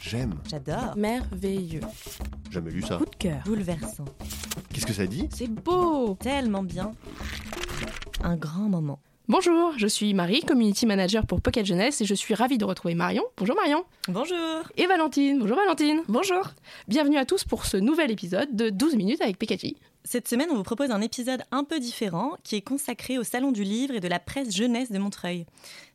J'aime. J'adore. Merveilleux. Jamais lu ça. Coup de cœur. Bouleversant. Qu'est-ce que ça dit? C'est beau. Tellement bien. Un grand moment. Bonjour, je suis Marie, community manager pour Pocket Jeunesse et je suis ravie de retrouver Marion. Bonjour Marion. Bonjour. Et Valentine. Bonjour Valentine. Bonjour. Bienvenue à tous pour ce nouvel épisode de 12 minutes avec PKJ. Cette semaine, on vous propose un épisode un peu différent qui est consacré au Salon du Livre et de la presse jeunesse de Montreuil.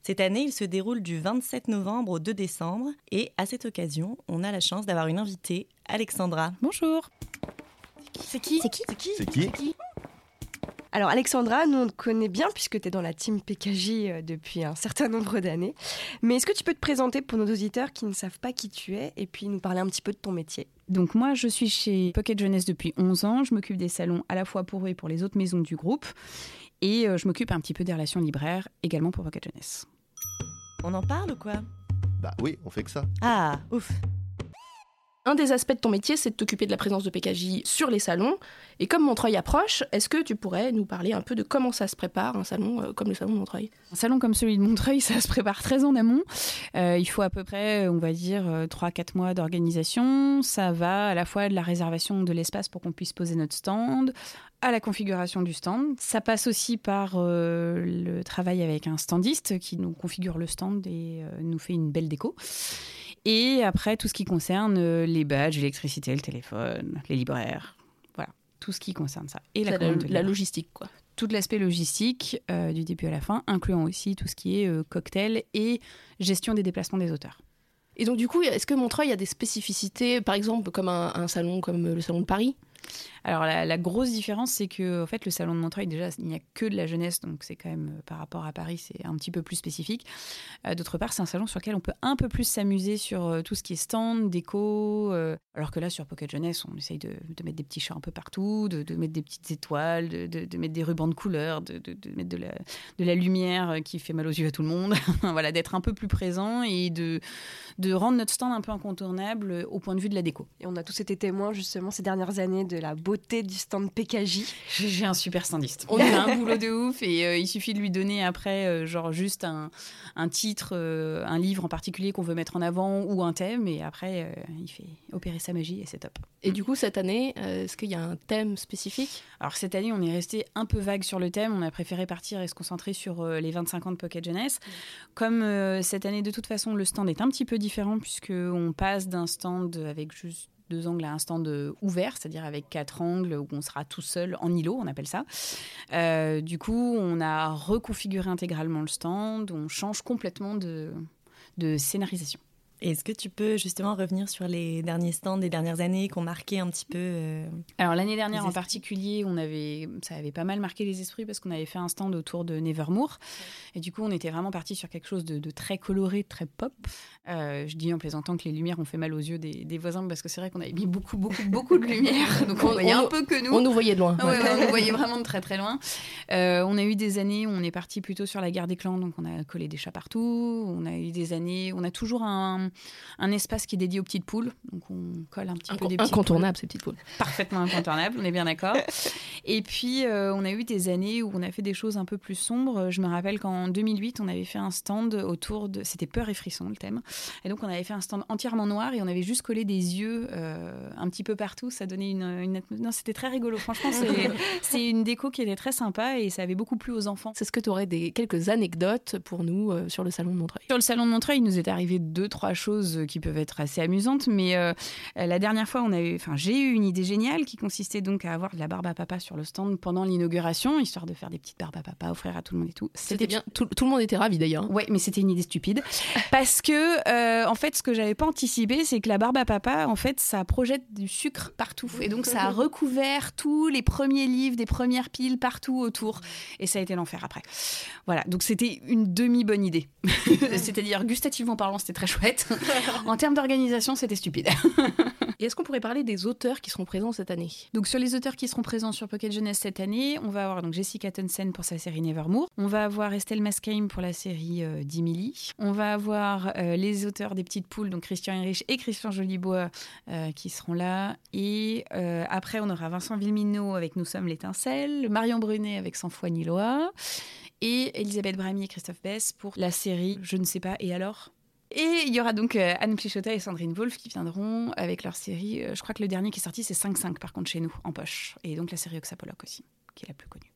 Cette année, il se déroule du 27 novembre au 2 décembre et à cette occasion, on a la chance d'avoir une invitée, Alexandra. Bonjour. C'est qui? C'est qui? C'est qui? C'est qui? Alors Alexandra, nous on te connaît bien puisque tu es dans la team PKJ euh, depuis un certain nombre d'années. Mais est-ce que tu peux te présenter pour nos auditeurs qui ne savent pas qui tu es et puis nous parler un petit peu de ton métier? Donc moi, je suis chez Pocket Jeunesse depuis 11 ans. Je m'occupe des salons à la fois pour eux et pour les autres maisons du groupe. Et euh, je m'occupe un petit peu des relations libraires également pour Pocket Jeunesse. On en parle ou quoi? Bah oui, on fait que ça. Ah, ouf. Un des aspects de ton métier, c'est de t'occuper de la présence de PKJ sur les salons. Et comme Montreuil approche, est-ce que tu pourrais nous parler un peu de comment ça se prépare, un salon euh, comme le salon de Montreuil? Un salon comme celui de Montreuil, ça se prépare très en amont. Euh, il faut à peu près, on va dire, 3-4 mois d'organisation. Ça va à la fois de la réservation de l'espace pour qu'on puisse poser notre stand, à la configuration du stand. Ça passe aussi par euh, le travail avec un standiste qui nous configure le stand et euh, nous fait une belle déco. Et après, tout ce qui concerne euh, les badges, l'électricité, le téléphone, les libraires. Voilà, tout ce qui concerne ça. Et la, logistique, quoi. tout l'aspect logistique euh, du début à la fin, incluant aussi tout ce qui est euh, cocktail et gestion des déplacements des auteurs. Et donc du coup, est-ce que Montreuil a des spécificités, par exemple comme un, un salon comme le salon de Paris? Alors la, grosse différence, c'est que en fait, le salon de Montreuil, déjà, il n'y a que de la jeunesse, donc c'est quand même, euh, par rapport à Paris, c'est un petit peu plus spécifique. Euh, D'autre part, c'est un salon sur lequel on peut un peu plus s'amuser sur euh, tout ce qui est stand, déco, alors que là, sur Pocket Jeunesse, on essaye de, mettre des petits chats un peu partout, de, mettre des petites étoiles, de, mettre des rubans de couleur, de, mettre de la, lumière qui fait mal aux yeux à tout le monde. voilà, d'être un peu plus présent et de, de rendre notre stand un peu incontournable au point de vue de la déco. Et on a tous été témoins justement ces dernières années de la beauté du stand PKJ. J'ai un super standiste. On a un boulot de ouf et euh, il suffit de lui donner après, euh, genre juste un, un titre, euh, un livre en particulier qu'on veut mettre en avant ou un thème et après euh, il fait opérer sa magie et c'est top. Et du coup, cette année, euh, est-ce qu'il y a un thème spécifique? Alors cette année, on est resté un peu vague sur le thème. On a préféré partir et se concentrer sur euh, les 25 ans de Pocket Jeunesse. Comme euh, cette année, de toute façon, le stand est un petit peu différent puisque on passe d'un stand avec juste deux angles à un stand ouvert, c'est-à-dire avec quatre angles où on sera tout seul en îlot, on appelle ça. Euh, du coup, on a reconfiguré intégralement le stand, on change complètement de scénarisation. Est-ce que tu peux justement revenir sur les derniers stands des dernières années qui ont marqué un petit peu euh, Alors l'année dernière en particulier, on avait, ça avait pas mal marqué les esprits parce qu'on avait fait un stand autour de Nevermore et du coup on était vraiment parti sur quelque chose de, de très coloré, de très pop. Euh, je dis en plaisantant que les lumières ont fait mal aux yeux des, des voisins parce que c'est vrai qu'on avait mis beaucoup beaucoup beaucoup de lumière, donc on, On- voyait on- un peu que nous. On nous voyait de loin. Ouais, ouais, on nous voyait vraiment de très très loin. Euh, on a eu des années où on est parti plutôt sur la guerre des clans, donc on a collé des chats partout. On a eu des années, on a toujours un, un espace qui est dédié aux petites poules, donc on colle un petit peu des petites poules incontournable, ces petites poules. parfaitement incontournable, on est bien d'accord. Et puis, euh, on a eu des années où on a fait des choses un peu plus sombres. Je me rappelle qu'en 2008, on avait fait un stand autour de... C'était peur et frisson, le thème. Et donc, on avait fait un stand entièrement noir et on avait juste collé des yeux euh, un petit peu partout. Ça donnait une... une Non, c'était très rigolo. Franchement, c'est- c'est une déco qui était très sympa et ça avait beaucoup plu aux enfants. Est-ce que tu aurais des, quelques anecdotes pour nous euh, sur le salon de Montreuil? Sur le salon de Montreuil, il nous est arrivé deux, trois choses qui peuvent être assez amusantes. Mais euh, la dernière fois, on a eu, enfin, j'ai eu une idée géniale qui consistait donc à avoir de la barbe à papa sur le stand pendant l'inauguration, histoire de faire des petites barbes à papa, offrir à tout le monde et tout. C'était bien. Tout, tout le monde était ravi d'ailleurs. Ouais, mais c'était une idée stupide. Parce que, euh, en fait, ce que j'avais pas anticipé, c'est que la barbe à papa, en fait, ça projette du sucre partout. Et donc, ça a recouvert tous les premiers livres, des premières piles partout autour. Et ça a été l'enfer après. Voilà, donc c'était une demi-bonne idée. C'est-à-dire, gustativement parlant, c'était très chouette. en termes d'organisation, c'était stupide. Et est-ce qu'on pourrait parler des auteurs qui seront présents cette année? Donc sur les auteurs qui seront présents sur Pocket Jeunesse cette année, on va avoir donc Jessica Townsend pour sa série Nevermore, on va avoir Estelle Mascame pour la série euh, d'Emily, on va avoir euh, les auteurs des Petites Poules, donc Christian Erich et Christian Jolibois euh, qui seront là, et euh, après on aura Vincent Villemino avec Nous sommes l'étincelle, Marion Brunet avec Sans foi ni loi, et Elisabeth Bramy et Christophe Bess pour la série Je ne sais pas et alors? Et il y aura donc euh, Anne Plichota et Sandrine Wolf qui viendront avec leur série. euh, je crois que le dernier qui est sorti, c'est 5-5 par contre chez nous, en poche. Et donc la série Oxapoloc aussi, qui est la plus connue.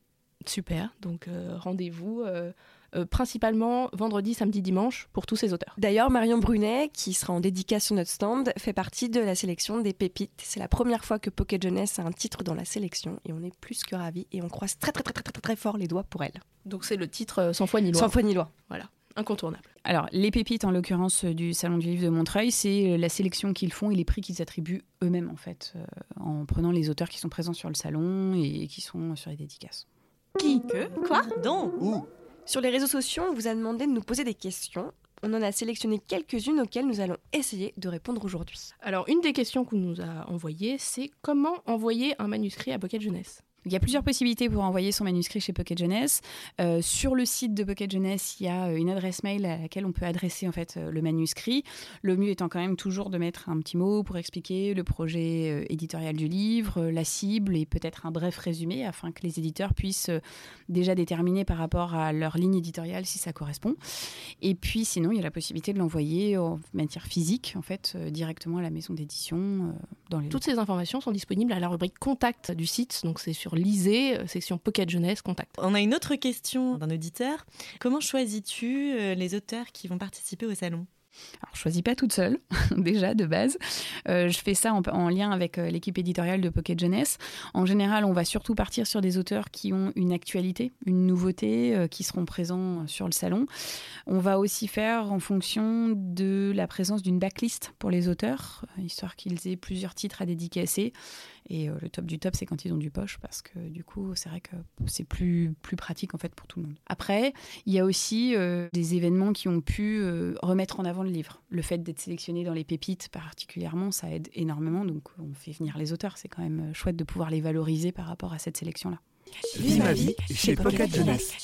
Super, donc euh, rendez-vous euh, euh, principalement vendredi, samedi, dimanche pour tous ces auteurs. D'ailleurs, Marion Brunet, qui sera en dédicace sur notre stand, fait partie de la sélection des pépites. C'est la première fois que Pocket Jeunesse a un titre dans la sélection et on est plus que ravis et on croise très très très très très, très fort les doigts pour elle. Donc c'est le titre euh, sans foi ni loi. Sans foi ni loi. Incontournable. Alors, les pépites, en l'occurrence du Salon du Livre de Montreuil, c'est euh, la sélection qu'ils font et les prix qu'ils attribuent eux-mêmes, en fait, euh, en prenant les auteurs qui sont présents sur le salon et qui sont sur les dédicaces. Qui Que Quoi Donc Où Sur les réseaux sociaux, on vous a demandé de nous poser des questions. On en a sélectionné quelques-unes auxquelles nous allons essayer de répondre aujourd'hui. Alors une des questions qu'on nous a envoyées, c'est comment envoyer un manuscrit à Pocket Jeunesse? Il y a plusieurs possibilités pour envoyer son manuscrit chez Pocket Jeunesse. Euh, sur le site de Pocket Jeunesse, il y a euh, une adresse mail à laquelle on peut adresser en fait euh, le manuscrit. Le mieux étant quand même toujours de mettre un petit mot pour expliquer le projet éditorial du livre, la cible et peut-être un bref résumé afin que les éditeurs puissent déjà déterminer par rapport à leur ligne éditoriale si ça correspond. Et puis sinon, il y a la possibilité de l'envoyer en matière physique en fait directement à la maison d'édition dans les Toutes ces informations sont disponibles à la rubrique contact du site, donc c'est sur Lisez, euh, section Pocket Jeunesse, contact. On a une autre question d'un auditeur. Comment choisis-tu euh, les auteurs qui vont participer au salon? Alors, je choisis pas toute seule, déjà, de base. Euh, je fais ça en, en lien avec euh, l'équipe éditoriale de Pocket Jeunesse. En général, on va surtout partir sur des auteurs qui ont une actualité, une nouveauté, euh, qui seront présents sur le salon. On va aussi faire en fonction de la présence d'une backlist pour les auteurs, histoire qu'ils aient plusieurs titres à dédicacer. Et euh, le top du top, c'est quand ils ont du poche, parce que du coup, c'est vrai que c'est plus, plus pratique en fait pour tout le monde. Après, il y a aussi euh, des événements qui ont pu euh, remettre en avant le livre. Le fait d'être sélectionné dans les pépites particulièrement, ça aide énormément. Donc on fait venir les auteurs. C'est quand même chouette de pouvoir les valoriser par rapport à cette sélection-là. Vis ma vie chez Pocket Jeunesse.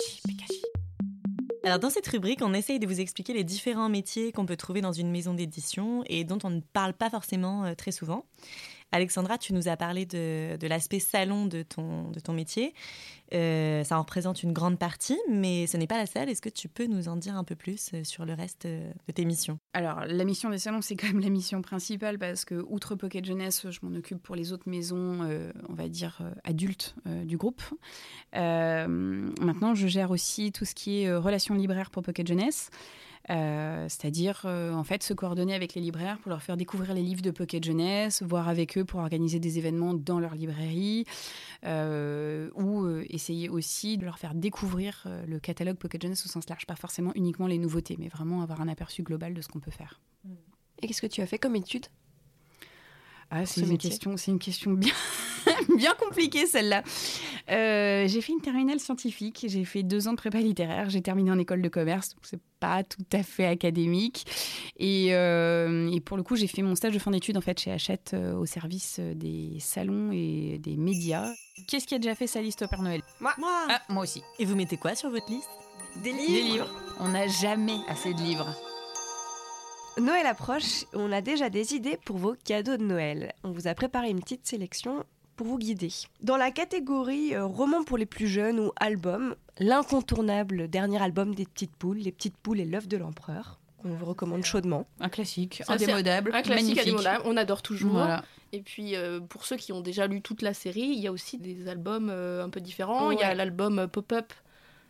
Alors dans cette rubrique, on essaye de vous expliquer les différents métiers qu'on peut trouver dans une maison d'édition et dont on ne parle pas forcément très souvent. Alexandra, tu nous as parlé de, l'aspect salon de ton, de ton métier. Euh, ça en représente une grande partie, mais ce n'est pas la seule. Est-ce que tu peux nous en dire un peu plus euh, sur le reste euh, de tes missions? Alors, la mission des salons, c'est quand même la mission principale parce que, outre Pocket Jeunesse, je m'en occupe pour les autres maisons, on va dire, adultes du groupe. Maintenant, je gère aussi tout ce qui est relations libraires pour Pocket Jeunesse. Euh, c'est-à-dire euh, en fait se coordonner avec les libraires pour leur faire découvrir les livres de Pocket Jeunesse, voir avec eux pour organiser des événements dans leur librairie, euh, ou essayer aussi de leur faire découvrir le catalogue Pocket Jeunesse au sens large, pas forcément uniquement les nouveautés, mais vraiment avoir un aperçu global de ce qu'on peut faire. Et qu'est-ce que tu as fait comme étude? Ah, c'est Ce une question, c'est une question bien, bien compliquée celle-là. Euh, j'ai fait une terminale scientifique, j'ai fait deux ans de prépa littéraire, j'ai terminé en école de commerce, donc c'est pas tout à fait académique. Et, euh, et pour le coup, j'ai fait mon stage de fin d'études en fait chez Hachette euh, au service des salons et des médias. Qu'est-ce qui a déjà fait sa liste au Père Noël? Moi Ah, moi aussi. Et vous mettez quoi sur votre liste? Des livres Des livres. On n'a jamais assez de livres. Noël approche, on a déjà des idées pour vos cadeaux de Noël. On vous a préparé une petite sélection pour vous guider. Dans la catégorie euh, roman pour les plus jeunes ou album, l'incontournable dernier album des petites poules, Les petites poules et l'œuf de l'empereur, qu'on vous recommande chaudement. Un classique, Ça, indémodable, Un classique magnifique. indémodable, on adore toujours. Voilà. Et puis euh, pour ceux qui ont déjà lu toute la série, il y a aussi des albums euh, un peu différents. Il y a l'album euh, Pop-Up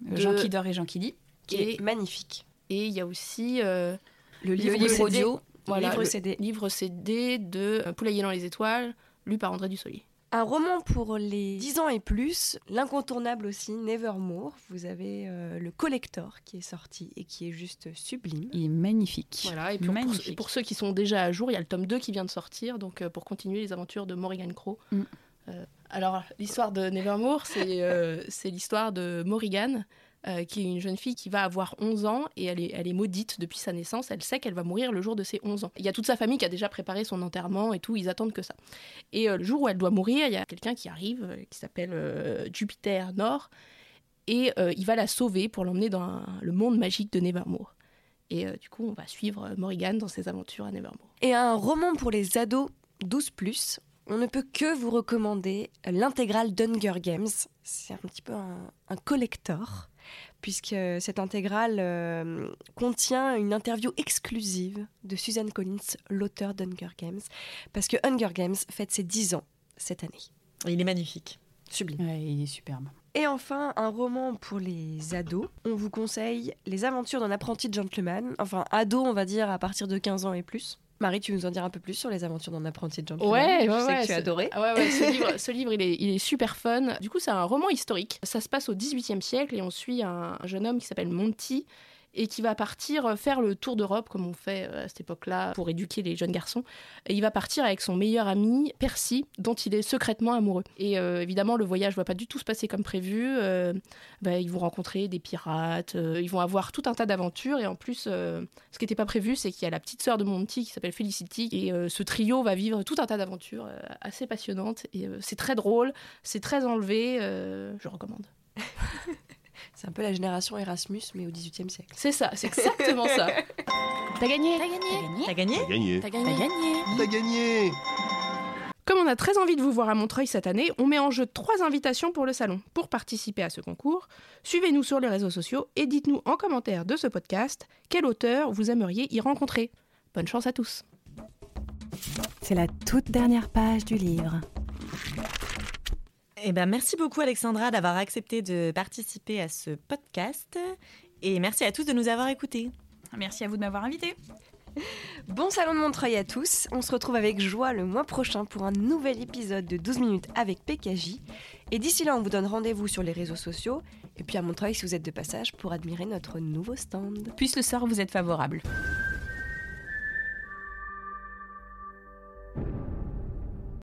de- Jean qui dort et Jean qui lit. Qui Et- est magnifique. et il y a aussi euh, Le Le livre, audio. voilà, livre le CD. livre CD de Poulailler dans les étoiles, lu par André Dussolier. Un roman pour les 10 ans et plus, l'incontournable aussi, Nevermore. Vous avez euh, le collector qui est sorti et qui est juste sublime. Il est magnifique. Voilà, et puis pour, Magnifique. pour ceux qui sont déjà à jour, il y a le tome 2 qui vient de sortir, donc euh, pour continuer les aventures de Morrigan Crow. Mm. Euh, alors, l'histoire de Nevermore, c'est euh, c'est l'histoire de Morrigan, euh, qui est une jeune fille qui va avoir 11 ans et elle est, maudite depuis sa naissance. Elle sait qu'elle va mourir le jour de ses 11 ans. Il y a toute sa famille qui a déjà préparé son enterrement et tout, ils attendent que ça. Et euh, le jour où elle doit mourir, il y a quelqu'un qui arrive, euh, qui s'appelle Jupiter Nord, et il va la sauver pour l'emmener dans le monde magique de Nevermore. Et du coup, on va suivre Morrigan dans ses aventures à Nevermore. Et un roman pour les ados 12 plus. On ne peut que vous recommander l'intégrale d'Hunger Games. C'est un petit peu un, un collector. Puisque cette intégrale euh, contient une interview exclusive de Suzanne Collins, l'auteur d'Hunger Games, parce que Hunger Games fête ses 10 ans cette année. Il est magnifique. Sublime. Ouais, il est superbe. Et enfin, un roman pour les ados. On vous conseille Les aventures d'un apprenti gentleman. Enfin, ado, on va dire, à partir de 15 ans et plus. Marie, tu nous en dire un peu plus sur les aventures d'un apprenti gentleman Ouais, Je ouais, sais ouais, que tu as adoré. Ah ouais, ce livre, ce livre il, est, il est super fun. Du coup, c'est un roman historique. Ça se passe au XVIIIe siècle et on suit un, un jeune homme qui s'appelle Monty et qui va partir faire le tour d'Europe comme on fait euh, à cette époque-là pour éduquer les jeunes garçons. Et il va partir avec son meilleur ami Percy, dont il est secrètement amoureux. Et euh, évidemment, le voyage va pas du tout se passer comme prévu. Euh, bah, ils vont rencontrer des pirates, euh, ils vont avoir tout un tas d'aventures. Et en plus, euh, ce qui n'était pas prévu, c'est qu'il y a la petite sœur de Monty qui s'appelle Felicity. Et euh, ce trio va vivre tout un tas d'aventures euh, assez passionnantes. Et euh, c'est très drôle, c'est très enlevé. euh, je recommande. C'est un peu la génération Erasmus, mais au XVIIIe siècle. C'est ça, c'est exactement ça. T'as gagné T'as gagné T'as gagné. T'as gagné T'as gagné. Comme on a très envie de vous voir à Montreuil cette année, on met en jeu trois invitations pour le salon. Pour participer à ce concours, suivez-nous sur les réseaux sociaux et dites-nous en commentaire de ce podcast quel auteur vous aimeriez y rencontrer. Bonne chance à tous. C'est la toute dernière page du livre. Eh ben, merci beaucoup Alexandra d'avoir accepté de participer à ce podcast. Et merci à tous de nous avoir écoutés. Merci à vous de m'avoir invité. Bon salon de Montreuil à tous. On se retrouve avec joie le mois prochain pour un nouvel épisode de 12 minutes avec PKJ. Et d'ici là, on vous donne rendez-vous sur les réseaux sociaux. Et puis à Montreuil, si vous êtes de passage, pour admirer notre nouveau stand. Puisse le sort vous être favorable.